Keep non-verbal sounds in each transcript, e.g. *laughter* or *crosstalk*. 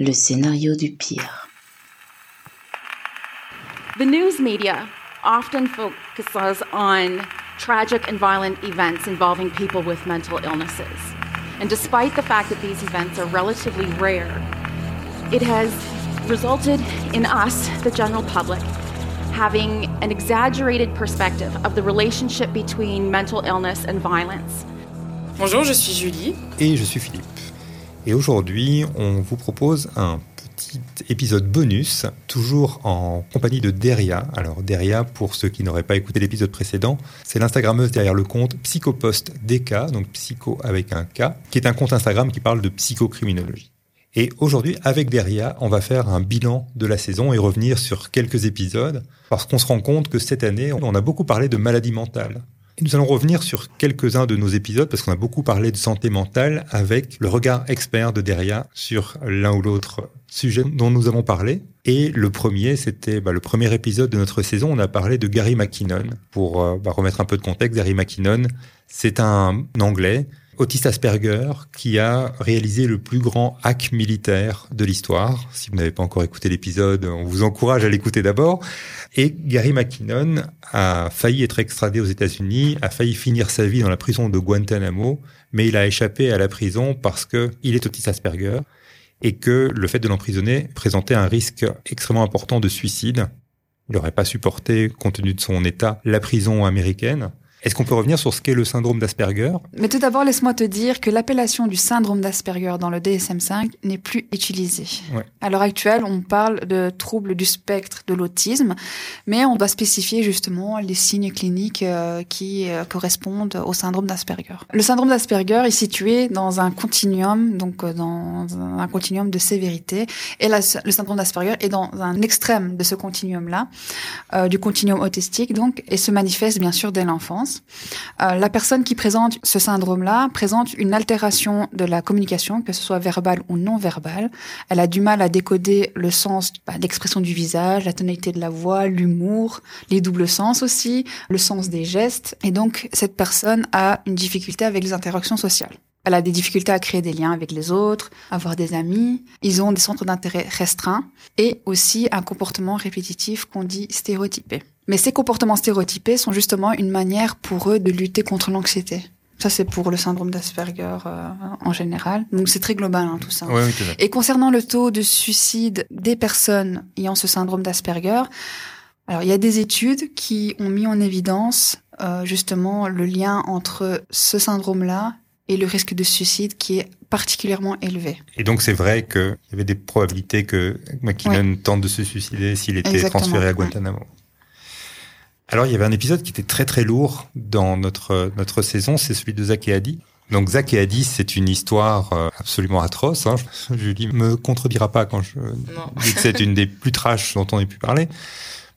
le scénario du pire. The news media often focuses on tragic and violent events involving people with mental illnesses. And despite the fact that these events are relatively rare, it has resulted in us, the general public, having an exaggerated perspective of the relationship between mental illness and violence. Bonjour, je suis Julie. Et je suis Philippe. Et aujourd'hui, on vous propose un petit épisode bonus, toujours en compagnie de Deria. Alors Deria, pour ceux qui n'auraient pas écouté l'épisode précédent, c'est l'Instagrammeuse derrière le compte Psychopost DK, donc psycho avec un K, qui est un compte Instagram qui parle de psychocriminologie. Et aujourd'hui, avec Deria, on va faire un bilan de la saison et revenir sur quelques épisodes, parce qu'on se rend compte que cette année, on a beaucoup parlé de maladie mentale. Nous allons revenir sur quelques-uns de nos épisodes, parce qu'on a beaucoup parlé de santé mentale avec le regard expert de Deria sur l'un ou l'autre sujet dont nous avons parlé. Et le premier, c'était bah, le premier épisode de notre saison, on a parlé de Gary McKinnon. Pour euh, bah, remettre un peu de contexte, Gary McKinnon, c'est un Anglais autiste Asperger qui a réalisé le plus grand hack militaire de l'histoire. Si vous n'avez pas encore écouté l'épisode, on vous encourage à l'écouter d'abord. Et Gary McKinnon a failli être extradé aux États-Unis, a failli finir sa vie dans la prison de Guantanamo, mais il a échappé à la prison parce que il est autiste Asperger et que le fait de l'emprisonner présentait un risque extrêmement important de suicide. Il n'aurait pas supporté, compte tenu de son état, la prison américaine. Est-ce qu'on peut revenir sur ce qu'est le syndrome d'Asperger? Mais tout d'abord, laisse-moi te dire que l'appellation du syndrome d'Asperger dans le DSM-5 n'est plus utilisée. Ouais. À l'heure actuelle, on parle de troubles du spectre de l'autisme, mais on doit spécifier justement les signes cliniques euh, qui euh, correspondent au syndrome d'Asperger. Le syndrome d'Asperger est situé dans un continuum, donc euh, dans un continuum de sévérité, et la- le syndrome d'Asperger est dans un extrême de ce continuum-là, euh, du continuum autistique, donc, et se manifeste bien sûr dès l'enfance. Euh, la personne qui présente ce syndrome-là présente une altération de la communication, que ce soit verbale ou non verbale. Elle a du mal à décoder le sens bah, d'expression du visage, la tonalité de la voix, l'humour, les doubles sens aussi, le sens des gestes. Et donc, cette personne a une difficulté avec les interactions sociales. Elle a des difficultés à créer des liens avec les autres, avoir des amis. Ils ont des centres d'intérêt restreints et aussi un comportement répétitif qu'on dit stéréotypé. Mais ces comportements stéréotypés sont justement une manière pour eux de lutter contre l'anxiété. Ça, c'est pour le syndrome d'Asperger euh, en général. Donc, c'est très global, hein, tout ça. Oui. Et concernant le taux de suicide des personnes ayant ce syndrome d'Asperger, alors il y a des études qui ont mis en évidence euh, justement le lien entre ce syndrome-là et le risque de suicide qui est particulièrement élevé. Et donc c'est vrai qu'il y avait des probabilités que McKinnon tente de se suicider s'il était Exactement, transféré à. Guantanamo. Alors il y avait un épisode qui était très très lourd dans notre notre saison, c'est celui de Zach et Adi. Donc Zach et Adi, c'est une histoire euh, absolument atroce. Hein. Julie me contredira pas quand je Non. dis que c'est une des plus trash dont on ait pu parler,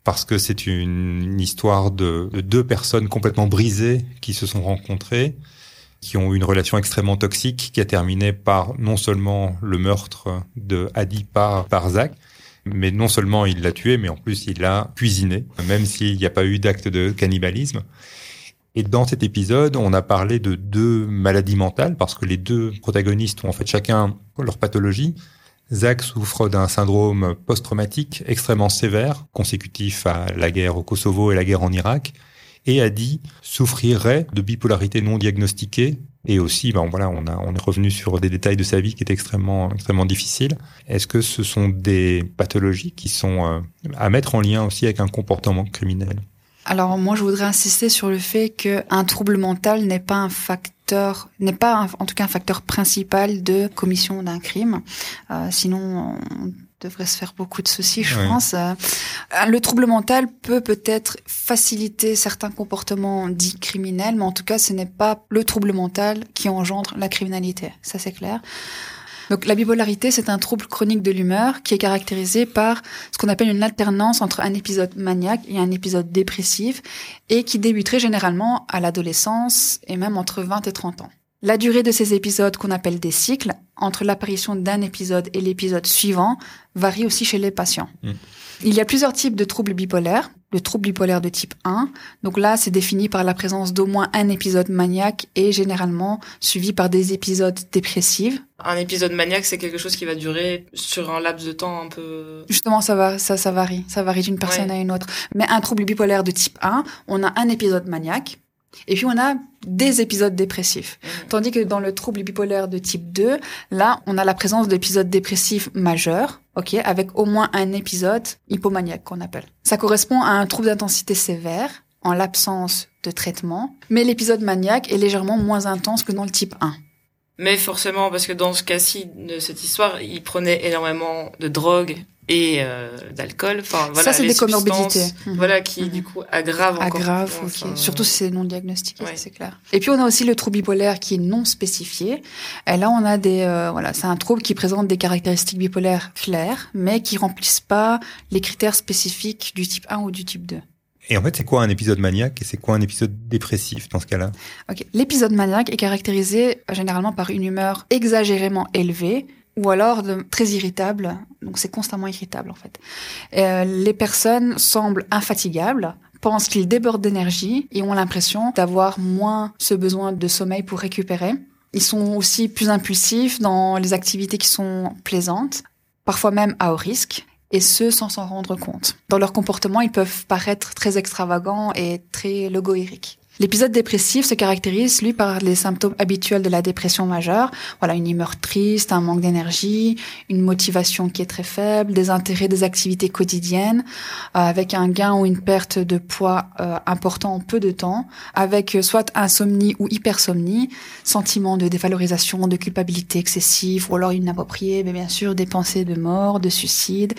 parce que c'est une, une histoire de, de deux personnes complètement brisées qui se sont rencontrées, qui ont eu une relation extrêmement toxique, qui a terminé par non seulement le meurtre de Adi par, par Zach, mais non seulement il l'a tué, mais en plus il l'a cuisiné, même s'il n'y a pas eu d'acte de cannibalisme. Et dans cet épisode, on a parlé de deux maladies mentales, parce que les deux protagonistes ont en fait chacun leur pathologie. Zach souffre d'un syndrome post-traumatique extrêmement sévère, consécutif à la guerre au Kosovo et la guerre en Irak. Et Adi souffrirait de bipolarité non diagnostiquée. Et aussi, ben voilà, on, a, on est revenu sur des détails de sa vie qui étaient extrêmement, extrêmement difficiles. Est-ce que ce sont des pathologies qui sont euh, à mettre en lien aussi avec un comportement criminel? Alors moi, je voudrais insister sur le fait qu'un trouble mental n'est pas un facteur, n'est pas en tout cas un facteur principal de commission d'un crime. Euh, sinon, on devrait se faire beaucoup de soucis, je pense. Euh, le trouble mental peut peut-être faciliter certains comportements dits criminels, mais en tout cas, ce n'est pas le trouble mental qui engendre la criminalité. Ça, c'est clair. Donc la bipolarité, c'est un trouble chronique de l'humeur qui est caractérisé par ce qu'on appelle une alternance entre un épisode maniaque et un épisode dépressif et qui débuterait généralement à l'adolescence et même entre 20 et 30 ans. La durée de ces épisodes qu'on appelle des cycles, entre l'apparition d'un épisode et l'épisode suivant, varie aussi chez les patients. Mm. Il y a plusieurs types de troubles bipolaires. le trouble bipolaire de type 1. Donc là, c'est défini par la présence d'au moins un épisode maniaque et généralement suivi par des épisodes dépressifs. Un épisode maniaque, c'est quelque chose qui va durer sur un laps de temps un peu... Justement, ça va, ça, ça varie. Ça varie d'une personne Ouais. à une autre. Mais un trouble bipolaire de type 1, on a un épisode maniaque et puis on a des épisodes dépressifs. Mhm. Tandis que dans le trouble bipolaire de type 2, là, on a la présence d'épisodes dépressifs majeurs, ok, avec au moins un épisode hypomaniaque qu'on appelle. Ça correspond à un trouble d'intensité sévère en l'absence de traitement, mais l'épisode maniaque est légèrement moins intense que dans le type 1. Mais forcément, parce que dans ce cas-ci de cette histoire, il prenait énormément de drogue et euh, d'alcool. Enfin, voilà, ça, c'est des comorbidités. Mhm. Voilà, qui Mhm. du coup aggravent encore. Aggrave, plus, ok. enfin, Surtout si c'est non diagnostiqué, Ouais. c'est clair. Et puis on a aussi le trouble bipolaire qui est non spécifié. Et là, on a des, euh, voilà, c'est un trouble qui présente des caractéristiques bipolaires claires, mais qui remplissent pas les critères spécifiques du type 1 ou du type 2. Et en fait, c'est quoi un épisode maniaque et c'est quoi un épisode dépressif dans ce cas-là? L'épisode maniaque est caractérisé euh, généralement par une humeur exagérément élevée ou alors de, très irritable. Donc c'est constamment irritable en fait. Euh, les personnes semblent infatigables, pensent qu'ils débordent d'énergie et ont l'impression d'avoir moins ce besoin de sommeil pour récupérer. Ils sont aussi plus impulsifs dans les activités qui sont plaisantes, parfois même à haut risque, et ce sans s'en rendre compte. Dans leur comportement, ils peuvent paraître très extravagants et très logoériques. L'épisode dépressif se caractérise, lui, par les symptômes habituels de la dépression majeure. Voilà, une humeur triste, un manque d'énergie, une motivation qui est très faible, des intérêts des activités quotidiennes, euh, avec un gain ou une perte de poids euh, important en peu de temps, avec euh, soit insomnie ou hypersomnie, sentiment de dévalorisation, de culpabilité excessive, ou alors inappropriée, mais bien sûr des pensées de mort, de suicide,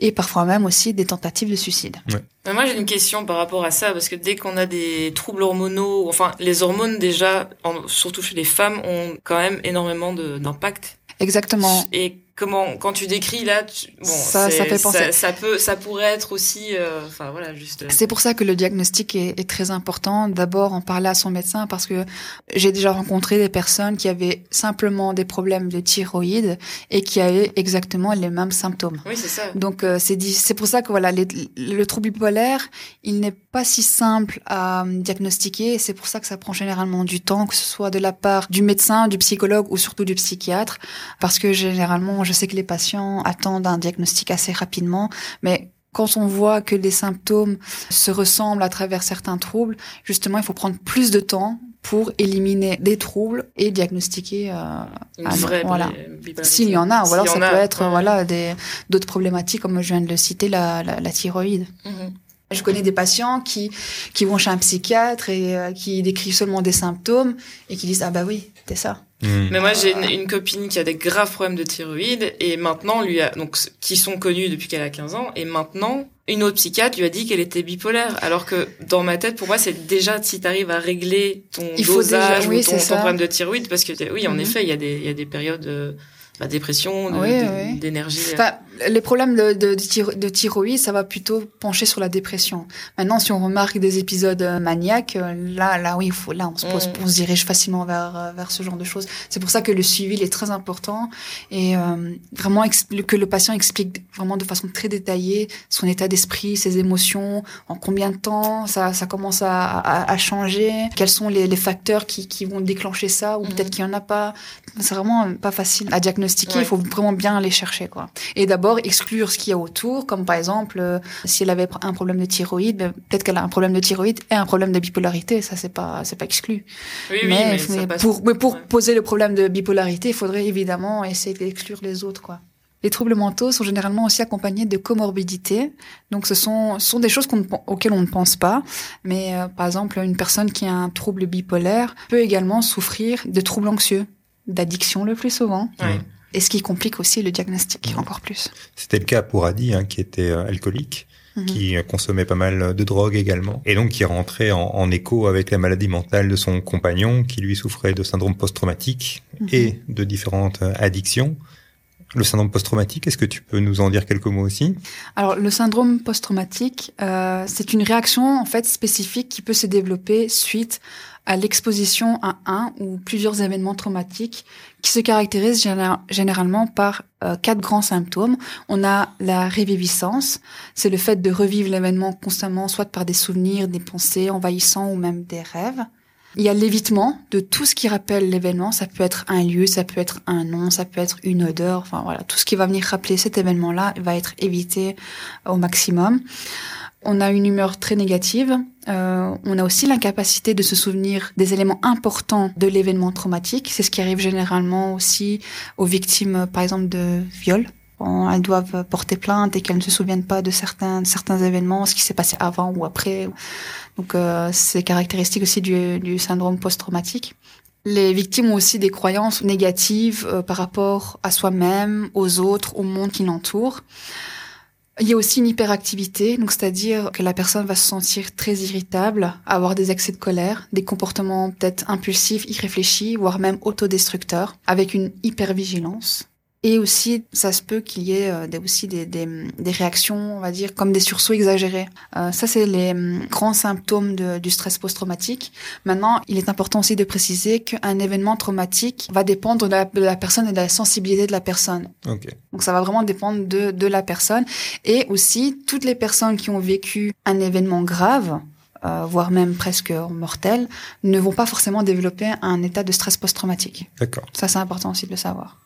et parfois même aussi des tentatives de suicide. Mais moi, j'ai une question par rapport à ça, parce que dès qu'on a des troubles hormonaux, enfin, les hormones déjà, en- surtout chez les femmes, ont quand même énormément d'impact. Exactement. Et comment, quand tu décris là, tu- bon, Ça- fait penser. Ça, ça peut, ça pourrait être aussi, euh, enfin voilà, juste. euh, C'est pour ça que le diagnostic est, est très important. D'abord, en parler à son médecin parce que j'ai déjà rencontré des personnes qui avaient simplement des problèmes de thyroïde et qui avaient exactement les mêmes symptômes. Oui, c'est ça. Donc euh, c'est pour ça que voilà les- le trouble bipolaire, il n'est pas si simple à diagnostiquer. et C'est pour ça que ça prend généralement du temps, que ce soit de la part du médecin, du psychologue ou surtout du psychiatre, parce que généralement, je sais que les patients attendent un diagnostic assez rapidement, mais quand on voit que les symptômes se ressemblent à travers certains troubles, justement, il faut prendre plus de temps pour éliminer des troubles et diagnostiquer euh, Une non, vraie voilà. s'il y en a, ou alors ça peut être ouais. voilà des d'autres problématiques comme je viens de le citer la, la, la thyroïde. Mhm. Je connais des patients qui qui vont chez un psychiatre et euh, qui décrivent seulement des symptômes et qui disent ah bah oui c'est ça. Hmm. Mais moi, j'ai une, une copine qui a des graves problèmes de thyroïde et maintenant, lui a, donc, qui sont connus depuis qu'elle a 15 ans et maintenant, une autre psychiatre lui a dit qu'elle était bipolaire. Alors que dans ma tête, pour moi, c'est déjà si t'arrives à régler ton Il faut dosage déjà- oui, ou ton, ton problème de thyroïde, parce que oui, en Mhm. effet, il y a des, il y a des périodes de bah, dépression, de- Oui, de- oui. d'énergie. Enfin, les problèmes de, de, de thyro- de thyroïde, ça va plutôt pencher sur la dépression. Maintenant, si on remarque des épisodes euh, maniaques, euh, là, là, oui, faut, là, on se pose, Mm. on se dirige facilement vers, euh, vers ce genre de choses. C'est pour ça que le suivi il est très important et euh, vraiment que le patient explique vraiment de façon très détaillée son état d'esprit, ses émotions, en combien de temps ça, ça commence à, à, à changer, quels sont les, les facteurs qui, qui vont déclencher ça ou peut-être qu'il y en a pas. C'est vraiment pas facile à diagnostiquer. Ouais. Il faut vraiment bien aller chercher, quoi. Et d'abord exclure ce qu'il y a autour, comme par exemple, euh, si elle avait un problème de thyroïde, ben, peut-être qu'elle a un problème de thyroïde et un problème de bipolarité. Ça, c'est pas, c'est pas exclu. Oui, oui, mais mais, ça mais passe- pour, mais pour ouais. poser le problème de bipolarité, il faudrait évidemment essayer d'exclure les autres, quoi. Les troubles mentaux sont généralement aussi accompagnés de comorbidités. Donc, ce sont, sont des choses auxquelles on ne pense pas. Mais, euh, par exemple, une personne qui a un trouble bipolaire peut également souffrir de troubles anxieux, d'addiction le plus souvent. Et ce qui complique aussi le diagnostic encore plus. C'était le cas pour Adi, hein, qui était euh, alcoolique, Mhm. qui euh, consommait pas mal de drogue également, et donc qui rentrait en, en écho avec la maladie mentale de son compagnon, qui lui souffrait de syndrome post-traumatique Mhm. et de différentes euh, addictions. Le syndrome post-traumatique, est-ce que tu peux nous en dire quelques mots aussi? Alors, le syndrome post-traumatique, euh, c'est une réaction en fait spécifique qui peut se développer suite à l'exposition à un ou plusieurs événements traumatiques qui se caractérisent généralement par euh, quatre grands symptômes. On a la réviviscence, c'est le fait de revivre l'événement constamment, soit par des souvenirs, des pensées envahissants ou même des rêves. Il y a l'évitement de tout ce qui rappelle l'événement. Ça peut être un lieu, ça peut être un nom, ça peut être une odeur. Enfin voilà, tout ce qui va venir rappeler cet événement-là va être évité au maximum. On a une humeur très négative. Euh, on a aussi l'incapacité de se souvenir des éléments importants de l'événement traumatique. C'est ce qui arrive généralement aussi aux victimes, par exemple, de viol. elles doivent porter plainte et qu'elles ne se souviennent pas de certains certains événements, ce qui s'est passé avant ou après. Donc euh, c'est caractéristique aussi du, du syndrome post-traumatique. Les victimes ont aussi des croyances négatives euh, par rapport à soi-même, aux autres, au monde qui l'entoure. Il y a aussi une hyperactivité, donc c'est-à-dire que la personne va se sentir très irritable, avoir des excès de colère, des comportements peut-être impulsifs, irréfléchis, voire même autodestructeurs, avec une hypervigilance. Et aussi, ça se peut qu'il y ait euh, aussi des, des, des, réactions, on va dire, comme des sursauts exagérés. Euh, ça, c'est les hum, grands symptômes de, du stress post-traumatique. Maintenant, il est important aussi de préciser qu'un événement traumatique va dépendre de la, de la, personne et de la sensibilité de la personne. Okay. Donc, ça va vraiment dépendre de, de la personne. Et aussi, toutes les personnes qui ont vécu un événement grave, euh, voire même presque mortel, ne vont pas forcément développer un état de stress post-traumatique. D'accord. Ça, c'est important aussi de le savoir.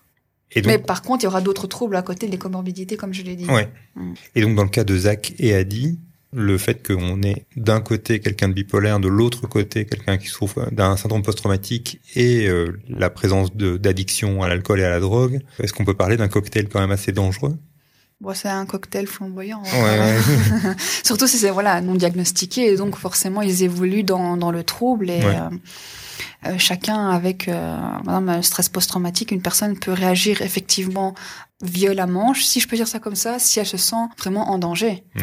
Donc, Mais par contre, il y aura d'autres troubles à côté, les comorbidités, comme je l'ai dit. Ouais. Mm. Et donc, dans le cas de Zach et Adi, le fait qu'on ait d'un côté quelqu'un de bipolaire, de l'autre côté quelqu'un qui souffre d'un syndrome post-traumatique et euh, la présence d'addiction à l'alcool et à la drogue, est-ce qu'on peut parler d'un cocktail quand même assez dangereux? Bon, c'est un cocktail flamboyant. Ouais, ouais. *laughs* Surtout si c'est voilà non diagnostiqué, et donc forcément ils évoluent dans, dans le trouble et Ouais. euh, euh, chacun avec euh, un stress post-traumatique, une personne peut réagir effectivement violemment, si je peux dire ça comme ça, si elle se sent vraiment en danger. Mm.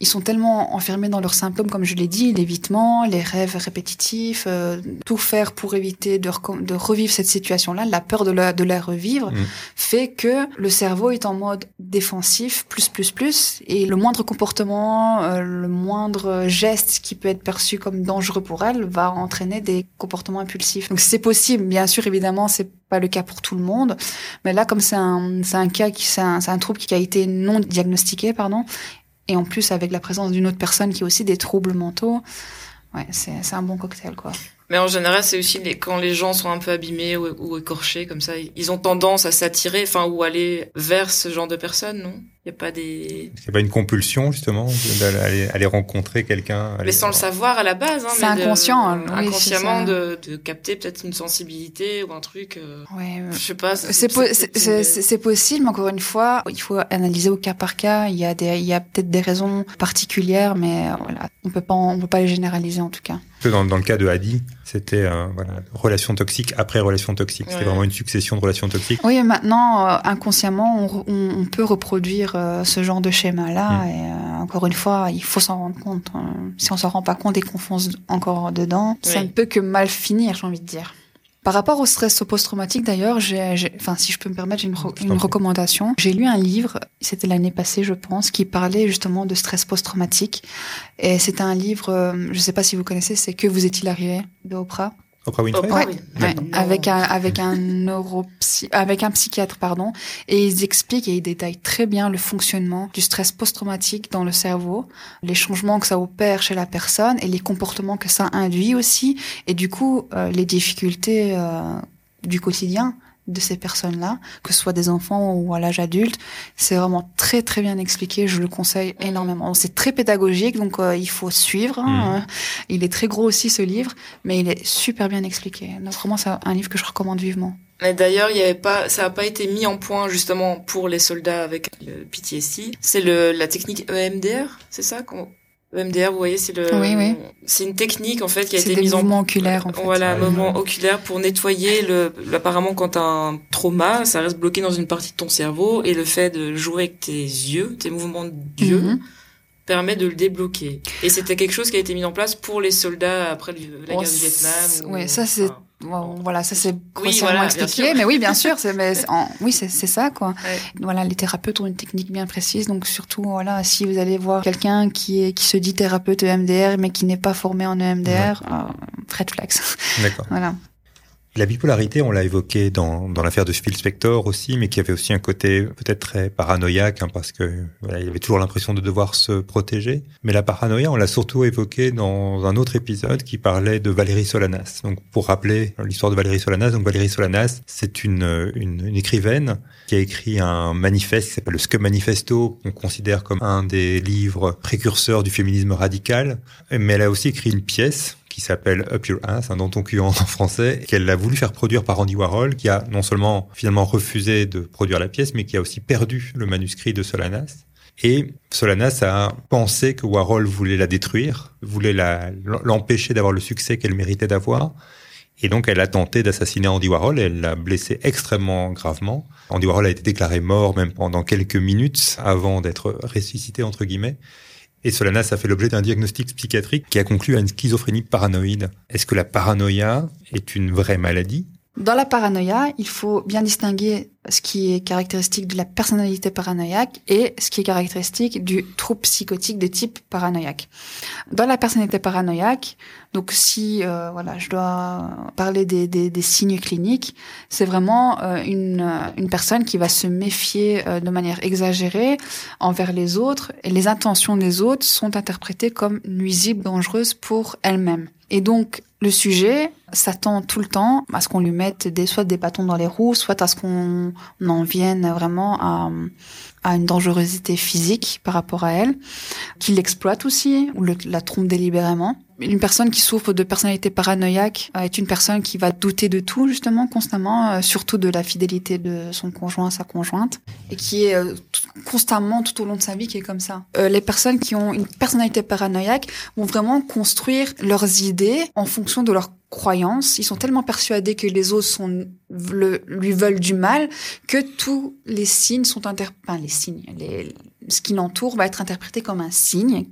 Ils sont tellement enfermés dans leurs symptômes, comme je l'ai dit, l'évitement, les rêves répétitifs, euh, tout faire pour éviter de, revivre cette situation-là, la peur de la, de la revivre, Mm. fait que le cerveau est en mode défensif, plus, plus, plus, et le moindre comportement, euh, le moindre geste qui peut être perçu comme dangereux pour elle va entraîner des comportements impulsifs. Donc c'est possible, bien sûr, évidemment, c'est pas le cas pour tout le monde, mais là, comme c'est un, un cas qui, c'est un, c'est un trouble qui a été non diagnostiqué, pardon, et en plus avec la présence d'une autre personne qui a aussi des troubles mentaux, ouais, c'est, un bon cocktail, quoi. Mais en général, c'est aussi les, quand les gens sont un peu abîmés ou, ou écorchés comme ça, ils ont tendance à s'attirer, enfin, ou aller vers ce genre de personnes, non? Il y a pas des. A pas une compulsion justement d'aller aller rencontrer quelqu'un Mais sans le savoir à la base, hein, C'est mais de- inconscient, hein. Oui, inconsciemment c'est de, de capter peut-être une sensibilité ou un truc. euh, Ouais, je sais pas. C'est po- c'est- c'est- c'est- c'est possible, mais encore une fois, il faut analyser au cas par cas. Il y a des, il y a peut-être des raisons particulières, mais euh, voilà, on peut pas, on peut pas les généraliser en tout cas. Dans, dans le cas de Adi, c'était euh, voilà, relation toxique après relation toxique. C'était Ouais. vraiment une succession de relations toxiques. Oui, mais maintenant, euh, inconsciemment, on, re- on, on peut reproduire euh, ce genre de schéma-là. Mm. Et euh, encore une fois, il faut s'en rendre compte. hein. Si on s'en rend pas compte et qu'on fonce encore dedans, ça ne peut que mal finir, j'ai envie de dire. Par rapport au stress post-traumatique, d'ailleurs, j'ai, enfin, si je peux me permettre, j'ai une, re- recommandation. J'ai lu un livre, c'était l'année passée, je pense, qui parlait justement de stress post-traumatique. Et c'était un livre, euh, je sais pas si vous connaissez, c'est Que vous est-il arrivé de Oprah? Oprah Winfrey Oprah, Ouais. oui. Ouais, avec un avec un neuropsy avec un psychiatre pardon et ils expliquent et ils détaillent très bien le fonctionnement du stress post-traumatique dans le cerveau, les changements que ça opère chez la personne et les comportements que ça induit aussi et du coup euh, les difficultés euh, du quotidien de ces personnes-là, que ce soit des enfants ou à l'âge adulte, c'est vraiment très très bien expliqué. Je le conseille énormément. C'est très pédagogique, donc euh, il faut suivre. hein. Il est très gros aussi ce livre, mais il est super bien expliqué. Donc vraiment, c'est un livre que je recommande vivement. Mais d'ailleurs, il y avait pas, ça a pas été mis en point justement pour les soldats avec le PTSD. C'est le la technique EMDR, c'est ça qu'on EMDR, vous voyez, c'est le. Oui, oui. C'est une technique en fait qui a C'est été des mise en mouvements oculaires en fait. Voilà, un Ah oui. moment oculaire pour nettoyer le. Apparemment, quand t'as un trauma, ça reste bloqué dans une partie de ton cerveau et le fait de jouer avec tes yeux, tes mouvements d'yeux, Mhm. permet de le débloquer. Et c'était quelque chose qui a été mis en place pour les soldats après la Oh, guerre du Vietnam. c'est- ou- ouais, ça, c'est- enfin, Bon, voilà, ça c'est grossièrement voilà, expliqué, mais oui, bien sûr, c'est, mais en- oui, c'est, c'est ça, quoi. Ouais. Voilà, les thérapeutes ont une technique bien précise, donc surtout, voilà, si vous allez voir quelqu'un qui est, qui se dit thérapeute EMDR, mais qui n'est pas formé en EMDR, euh, red flags. D'accord. *laughs* voilà. La bipolarité, on l'a évoqué dans, dans l'affaire de Phil Spector aussi, mais qui avait aussi un côté peut-être très paranoïaque, hein, parce que voilà, il avait toujours l'impression de devoir se protéger. Mais la paranoïa, on l'a surtout évoqué dans un autre épisode qui parlait de Valérie Solanas. Donc, pour rappeler l'histoire de Valérie Solanas, donc Valérie Solanas, c'est une, une, une, écrivaine qui a écrit un manifeste qui s'appelle le Scum Manifesto, qu'on considère comme un des livres précurseurs du féminisme radical. Mais elle a aussi écrit une pièce qui s'appelle Up Your Ass, hein, dans en *laughs* français, qu'elle a voulu faire produire par Andy Warhol, qui a non seulement finalement refusé de produire la pièce, mais qui a aussi perdu le manuscrit de Solanas. Et Solanas a pensé que Warhol voulait la détruire, voulait l'empêcher d'avoir le succès qu'elle méritait d'avoir. Et donc, elle a tenté d'assassiner Andy Warhol. Elle l'a blessé extrêmement gravement. Andy Warhol a été déclaré mort même pendant quelques minutes avant d'être ressuscité, entre guillemets. Et Solanas a fait l'objet d'un diagnostic psychiatrique qui a conclu à une schizophrénie paranoïde. Est-ce que la paranoïa est une vraie maladie? Dans la paranoïa, il faut bien distinguer ce qui est caractéristique de la personnalité paranoïaque et ce qui est caractéristique du trouble psychotique de type paranoïaque. Dans la personnalité paranoïaque, donc si euh, voilà, je dois parler des, des, des signes cliniques, c'est vraiment euh, une, une personne qui va se méfier euh, de manière exagérée envers les autres et les intentions des autres sont interprétées comme nuisibles, dangereuses pour elle-même. Et donc, le sujet s'attend tout le temps à ce qu'on lui mette des, soit des bâtons dans les roues, soit à ce qu'on en vienne vraiment à, à une dangerosité physique par rapport à elle, qu'il l'exploite aussi, ou le, la trompe délibérément. Une personne qui souffre de personnalité paranoïaque euh, est une personne qui va douter de tout, justement, constamment, euh, surtout de la fidélité de son conjoint, sa conjointe, et qui est euh, constamment, tout au long de sa vie, qui est comme ça. les personnes qui ont une personnalité paranoïaque vont vraiment construire leurs idées en fonction de leurs croyances. Ils sont tellement persuadés que les autres sont, le, lui veulent du mal que tous les signes sont inter... Enfin, les signes, les, ce qui l'entoure va être interprété comme un signe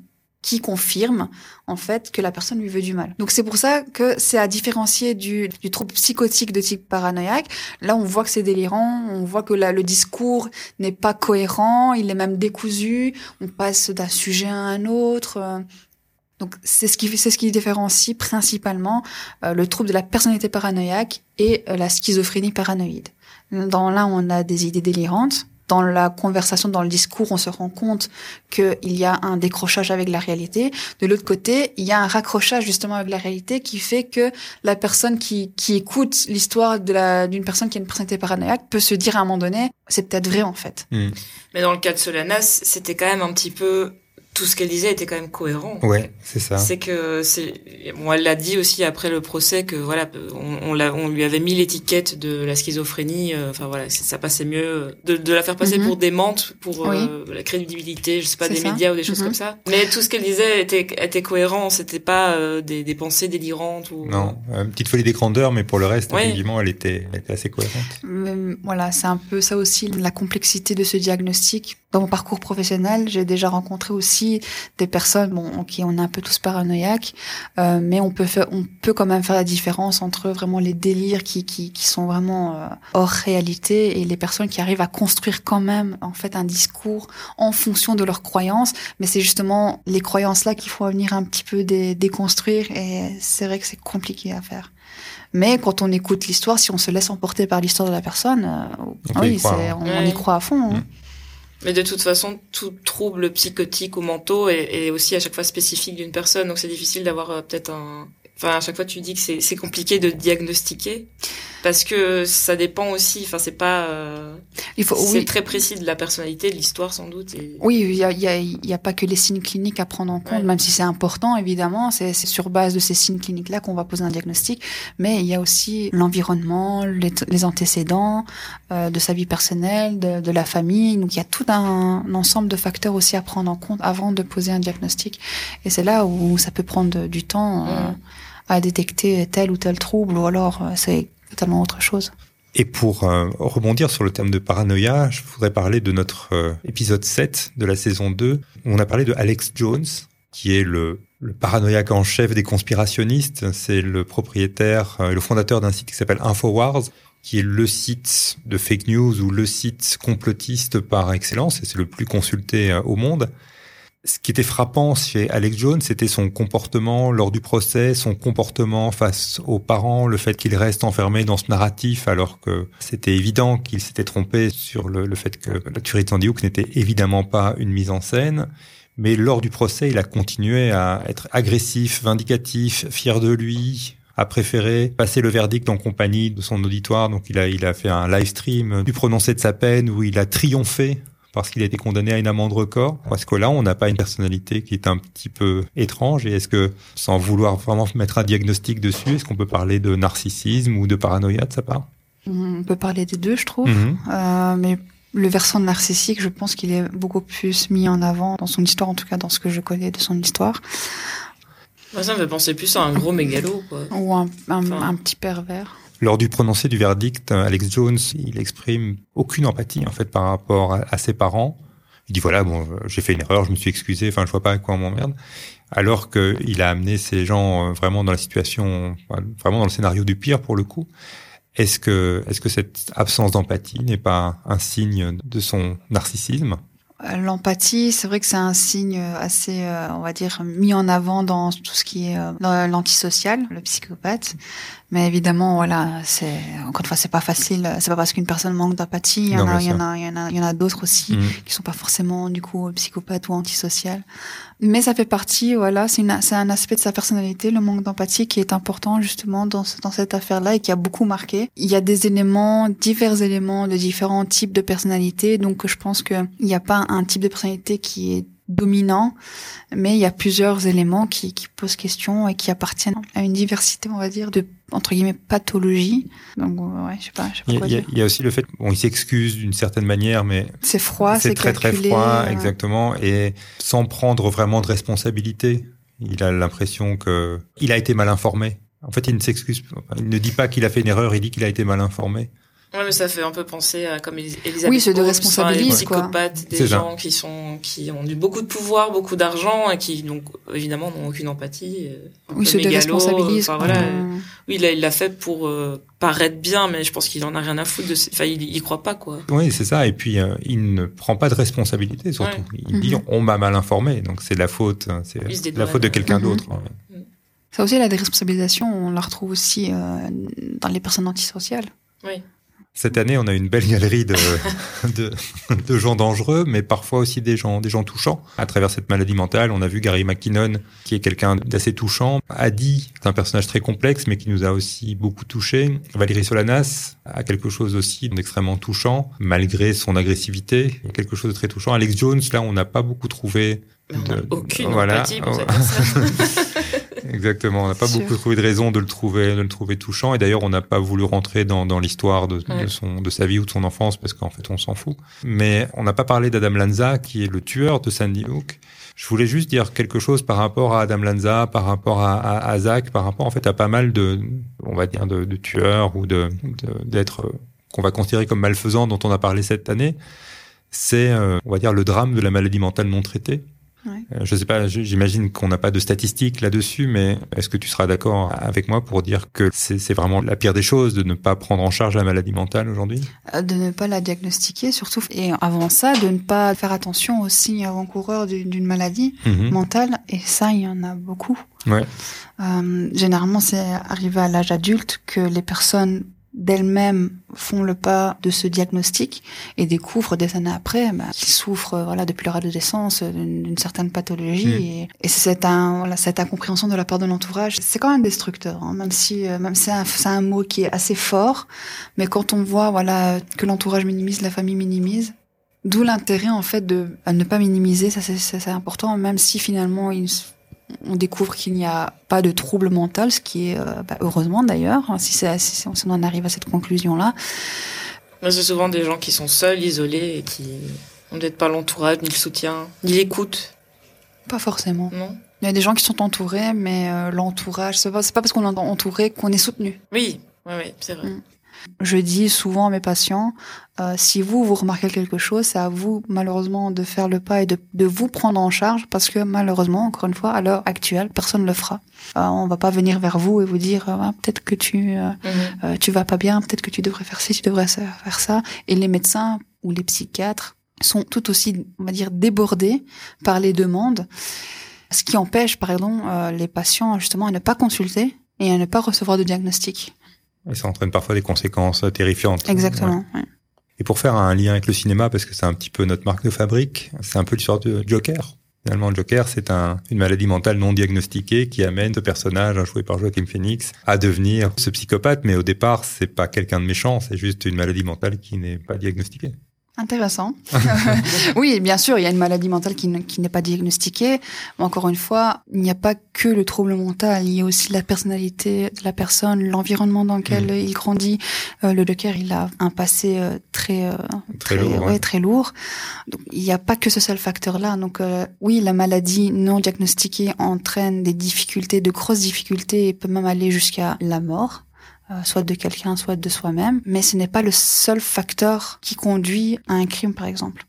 qui confirme en fait que la personne lui veut du mal. Donc c'est pour ça que c'est à différencier du, du trouble psychotique de type paranoïaque. Là, on voit que c'est délirant, on voit que là, le discours n'est pas cohérent, il est même décousu, on passe d'un sujet à un autre. Donc c'est ce qui c'est ce qui différencie principalement euh, le trouble de la personnalité paranoïaque et euh, la schizophrénie paranoïde. Dans l'un, on a des idées délirantes. Dans la conversation, dans le discours, on se rend compte qu'il y a un décrochage avec la réalité. De l'autre côté, il y a un raccrochage justement avec la réalité qui fait que la personne qui, qui écoute l'histoire de la d'une personne qui a une personnalité paranoïaque peut se dire à un moment donné, c'est peut-être vrai en fait. Mmh. Mais dans le cas de Solanas, c'était quand même un petit peu tout ce qu'elle disait était quand même cohérent. Ouais, c'est ça. C'est que c'est bon, elle l'a dit aussi après le procès que voilà, on, on, on lui avait mis l'étiquette de la schizophrénie. Euh, enfin voilà, ça passait mieux de, de la faire passer mhm. pour démente, pour euh, la crédibilité, je sais pas, des médias ou des choses mhm. comme ça. Mais tout ce qu'elle disait était était cohérent. C'était pas euh, des, des pensées délirantes ou. Non, une petite folie des grandeurs, mais pour le reste, effectivement, elle était, elle était assez cohérente. voilà, c'est un peu ça aussi la complexité de ce diagnostic. Dans mon parcours professionnel, j'ai déjà rencontré aussi des personnes bon, qui on est un peu tous paranoïaques, euh, mais on peut faire, on peut quand même faire la différence entre vraiment les délires qui, qui, qui sont vraiment euh, hors réalité et les personnes qui arrivent à construire quand même en fait un discours en fonction de leurs croyances. Mais c'est justement les croyances là qu'il faut venir un petit peu dé déconstruire et c'est vrai que c'est compliqué à faire. Mais quand on écoute l'histoire, si on se laisse emporter par l'histoire de la personne, euh, oui, on, on, y croit à fond. Hein. Mm. Mais de toute façon, tout trouble psychotique ou mentaux est, aussi à chaque fois spécifique d'une personne, donc c'est difficile d'avoir euh, peut-être un. Enfin, à chaque fois, tu dis que c'est compliqué de diagnostiquer parce que ça dépend aussi. Enfin, c'est pas. Euh, il faut. C'est très précis de la personnalité, de l'histoire sans doute. Et... Oui, il y a, y, a, y a pas que les signes cliniques à prendre en compte, même si c'est important évidemment. C'est sur base de ces signes cliniques là qu'on va poser un diagnostic. Mais il y a aussi l'environnement, les, les, antécédents euh, de sa vie personnelle, de, de, la famille. Donc il y a tout un, ensemble de facteurs aussi à prendre en compte avant de poser un diagnostic. Et c'est là où ça peut prendre du temps. Euh, à détecter tel ou tel trouble, ou alors euh, c'est totalement autre chose. Et pour euh, rebondir sur le terme de paranoïa, je voudrais parler de notre euh, épisode 7 de la saison 2, où on a parlé de Alex Jones, qui est le, le paranoïaque en chef des conspirationnistes. C'est le propriétaire et le fondateur d'un site qui s'appelle Infowars, qui est le site de fake news ou le site complotiste par excellence, et c'est le plus consulté au monde. Ce qui était frappant chez Alex Jones, c'était son comportement lors du procès, son comportement face aux parents, le fait qu'il reste enfermé dans ce narratif alors que c'était évident qu'il s'était trompé sur le, fait que la tuerie de Sandy Hook n'était évidemment pas une mise en scène. Mais lors du procès, il a continué à être agressif, vindicatif, fier de lui, a préféré passer le verdict en compagnie de son auditoire. Donc il a, il a fait un live stream du prononcé de sa peine où il a triomphé parce qu'il a été condamné à une amende record? Parce que là, on n'a pas une personnalité qui est un petit peu étrange. Et est-ce que, sans vouloir vraiment mettre un diagnostic dessus, est-ce qu'on peut parler de narcissisme ou de paranoïa de sa part? On peut parler des deux, je trouve. Mhm. Euh, mais le versant narcissique, je pense qu'il est beaucoup plus mis en avant dans son histoire, en tout cas dans ce que je connais de son histoire. ça me fait penser plus à un gros mégalo, quoi. Ou un, un petit pervers. Lors du prononcé du verdict, Alex Jones, il exprime aucune empathie en fait par rapport à, ses parents. Il dit voilà, bon, j'ai fait une erreur, je me suis excusé, enfin, je vois pas à quoi on m'emmerde. Alors qu'il a amené ces gens euh, vraiment dans la situation, vraiment dans le scénario du pire pour le coup. Est-ce que, est-ce que cette absence d'empathie n'est pas un signe de son narcissisme? L'empathie, c'est vrai que c'est un signe assez, euh, on va dire, mis en avant dans tout ce qui est euh, l'antisocial, le psychopathe. Mais évidemment, voilà, c'est encore une fois, c'est pas facile. C'est pas parce qu'une personne manque d'empathie. Il y en a, il y en a, il y en a, d'autres aussi mm. qui sont pas forcément du coup psychopathes ou antisociales. Mais ça fait partie, voilà, c'est un aspect de sa personnalité, le manque d'empathie, qui est important justement dans cette affaire-là et qui a beaucoup marqué. Il y a des éléments, divers éléments de différents types de personnalités. Donc, je pense que il n'y a pas un type de personnalité qui est dominant, mais il y a plusieurs éléments qui, qui posent question et qui appartiennent à une diversité, on va dire, de entre guillemets pathologie. Donc ouais, je sais pas. Je sais pas il, y a, il, y a, aussi le fait, bon, il s'excuse d'une certaine manière, mais c'est froid, c'est très très froid, exactement, et sans prendre vraiment de responsabilité. Il a l'impression que il a été mal informé. En fait, il ne s'excuse, il ne dit pas qu'il a fait une erreur, il dit qu'il a été mal informé. Ouais, mais ça fait un peu penser à comme Elisabeth Oui, c'est de les psychopathes, des gens qui sont qui ont eu beaucoup de pouvoir, beaucoup d'argent et qui donc évidemment n'ont aucune empathie. Euh, oui, c'est de responsabiliser. Enfin, voilà, Oui, il l'a fait pour euh, paraître bien, mais je pense qu'il en a rien à foutre de. Enfin, il, il croit pas quoi. Oui, c'est ça. Et puis euh, il ne prend pas de responsabilité surtout. Il dit mhm. on m'a mal informé, donc c'est la faute, hein, c'est la faute de quelqu'un mhm. d'autre. Hein. Ça aussi, la déresponsabilisation, on la retrouve aussi dans les personnes antisociales. Oui. Cette année, on a une belle galerie de, *laughs* de, de, gens dangereux, mais parfois aussi des gens, des gens touchants. À travers cette maladie mentale, on a vu Gary McKinnon, qui est quelqu'un d'assez touchant. Adi, c'est un personnage très complexe, mais qui nous a aussi beaucoup touchés. Valérie Solanas a quelque chose aussi d'extrêmement touchant, malgré son agressivité. quelque chose de très touchant. Alex Jones, là, on n'a pas beaucoup trouvé de, aucune voilà. empathie pour cette *laughs* Exactement. On n'a pas beaucoup trouvé de raison de le trouver, de le trouver touchant. Et d'ailleurs, on n'a pas voulu rentrer dans, dans l'histoire de, de, son, de sa vie ou de son enfance parce qu'en fait, on s'en fout. Mais on n'a pas parlé d'Adam Lanza, qui est le tueur de Sandy Hook. Je voulais juste dire quelque chose par rapport à Adam Lanza, par rapport à, à, à Zach, par rapport en fait à pas mal de, on va dire, de, de tueurs ou de d'être qu'on va considérer comme malfaisants dont on a parlé cette année. C'est, euh, on va dire, le drame de la maladie mentale non traitée euh, je sais pas, j'imagine qu'on n'a pas de statistiques là-dessus, mais est-ce que tu seras d'accord avec moi pour dire que c'est vraiment la pire des choses de ne pas prendre en charge la maladie mentale aujourd'hui? Euh, De ne pas la diagnostiquer, surtout, et avant ça, de ne pas faire attention aux signes avant-coureurs d'une maladie mhm. mentale, et ça, il y en a beaucoup. Ouais. Euh, généralement, c'est arrivé à l'âge adulte que les personnes d'elles-mêmes font le pas de ce diagnostic et découvrent des années après bah, qu'ils souffrent voilà depuis leur adolescence d'une certaine pathologie. Hmm. et, et c'est cette, un, voilà, cette incompréhension de la part de l'entourage. C'est quand même destructeur hein, même si euh, même c'est un, un mot qui est assez fort. Mais quand on voit voilà que l'entourage minimise la famille minimise D'où l'intérêt en fait de à ne pas minimiser, ça c'est important, même si finalement ils on découvre qu'il n'y a pas de trouble mental, ce qui est euh, bah, heureusement d'ailleurs, hein, si, si, on en arrive à cette conclusion-là. C'est souvent des gens qui sont seuls, isolés, et qui n'ont peut-être pas l'entourage, ni le soutien, ni l'écoute. Pas forcément. Non. Il y a des gens qui sont entourés, mais euh, l'entourage, c'est pas, pas parce qu'on est entouré qu'on est soutenu. Oui, oui, oui, c'est vrai. Mm. Je dis souvent à mes patients, euh, si vous, vous remarquez quelque chose, c'est à vous, malheureusement, de faire le pas et de, de vous prendre en charge parce que, malheureusement, encore une fois, à l'heure actuelle, personne ne le fera. Euh, on va pas venir vers vous et vous dire, euh, peut-être que tu, euh, mhm. tu vas pas bien, peut-être que tu devrais faire ci, tu devrais faire ça. Et les médecins ou les psychiatres sont tout aussi, on va dire, débordés par les demandes, ce qui empêche, par exemple, euh, les patients justement à ne pas consulter et à ne pas recevoir de diagnostic. Et ça entraîne parfois des conséquences terrifiantes. Exactement. Ouais. Et pour faire un lien avec le cinéma, parce que c'est un petit peu notre marque de fabrique, c'est un peu l'histoire de Joker. Finalement, Joker, c'est un, une maladie mentale non diagnostiquée qui amène ce personnage, joué par Joaquin Phoenix, à devenir ce psychopathe. Mais au départ, c'est pas quelqu'un de méchant, c'est juste une maladie mentale qui n'est pas diagnostiquée. Intéressant. *laughs* oui, bien sûr, il y a une maladie mentale qui, n'est pas diagnostiquée. Mais encore une fois, il n'y a pas que le trouble mental. Il y a aussi la personnalité de la personne, l'environnement dans lequel mmh. il grandit. Euh, le Docker, il a un passé euh, très euh, très, lourd. Ouais, très lourd. Donc, il n'y a pas que ce seul facteur-là. Donc oui, la maladie non diagnostiquée entraîne des difficultés, de grosses difficultés, et peut même aller jusqu'à la mort. Euh, soit de quelqu'un, soit de soi-même, mais ce n'est pas le seul facteur qui conduit à un crime, par exemple.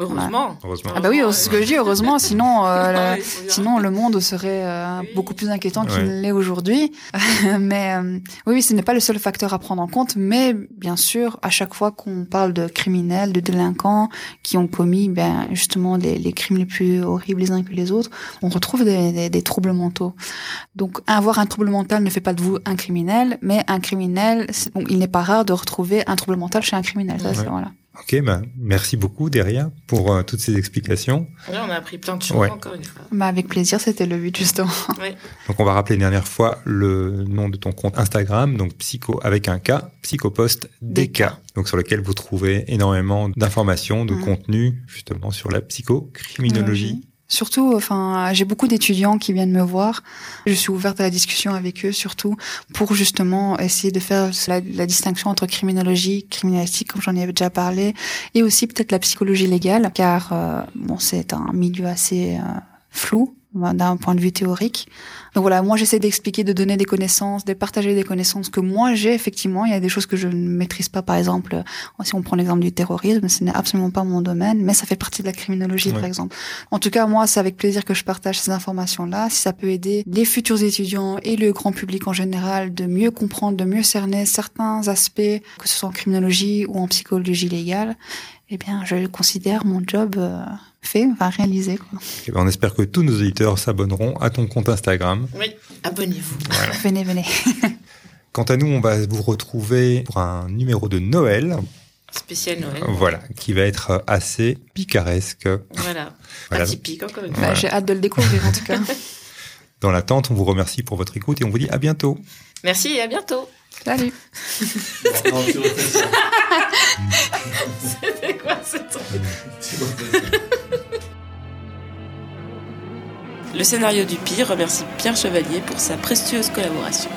Heureusement. Heureusement. Ah bah oui, c'est ce que je dis, heureusement, sinon, euh, *laughs* sinon le monde serait euh, beaucoup plus inquiétant qu'il l'est aujourd'hui. *laughs* mais euh, oui, ce n'est pas le seul facteur à prendre en compte, mais bien sûr, à chaque fois qu'on parle de criminels, de délinquants qui ont commis ben, justement les, les crimes les plus horribles les uns que les autres, on retrouve des, des, des, troubles mentaux. Donc, avoir un trouble mental ne fait pas de vous un criminel, mais un criminel, il n'est pas rare de retrouver un trouble mental chez un criminel. Ça, voilà. Ok, bah, merci beaucoup Deria pour euh, toutes ces explications. Oui, on a appris plein de choses encore une fois. Bah, avec plaisir, c'était le but justement. Donc on va rappeler une dernière fois le nom de ton compte Instagram, donc psycho avec un K, psychopost DK, donc sur lequel vous trouvez énormément d'informations, de mmh. contenu justement sur la psychocriminologie. Surtout, enfin, j'ai beaucoup d'étudiants qui viennent me voir. Je suis ouverte à la discussion avec eux, surtout pour justement essayer de faire la, distinction entre criminologie, criminalistique, comme j'en ai déjà parlé, et aussi peut-être la psychologie légale, car euh, bon, c'est un milieu assez euh, flou d'un point de vue théorique. Donc voilà, moi j'essaie d'expliquer, de donner des connaissances, de partager des connaissances que moi j'ai effectivement. Il y a des choses que je ne maîtrise pas, par exemple, si on prend l'exemple du terrorisme, ce n'est absolument pas mon domaine, mais ça fait partie de la criminologie, par exemple. En tout cas, moi, c'est avec plaisir que je partage ces informations-là. Si ça peut aider les futurs étudiants et le grand public en général de mieux comprendre, de mieux cerner certains aspects, que ce soit en criminologie ou en psychologie légale, eh bien, je considère mon job euh, fait, enfin réalisé. Quoi. Eh ben, on espère que tous nos auditeurs s'abonneront à ton compte Instagram. Oui, abonnez-vous. venez, venez. *laughs* Quant à nous, on va vous retrouver pour un numéro de Noël. Spécial Noël. Voilà, qui va être assez picaresque. Voilà, voilà. atypique encore une bah, fois. J'ai hâte de le découvrir en tout cas. *laughs* Dans l'attente, on vous remercie pour votre écoute et on vous dit à bientôt. Merci et à bientôt. Salut. *laughs* C'était quoi ce truc? Le scénario du pire remercie Pierre Chevalier pour sa précieuse collaboration.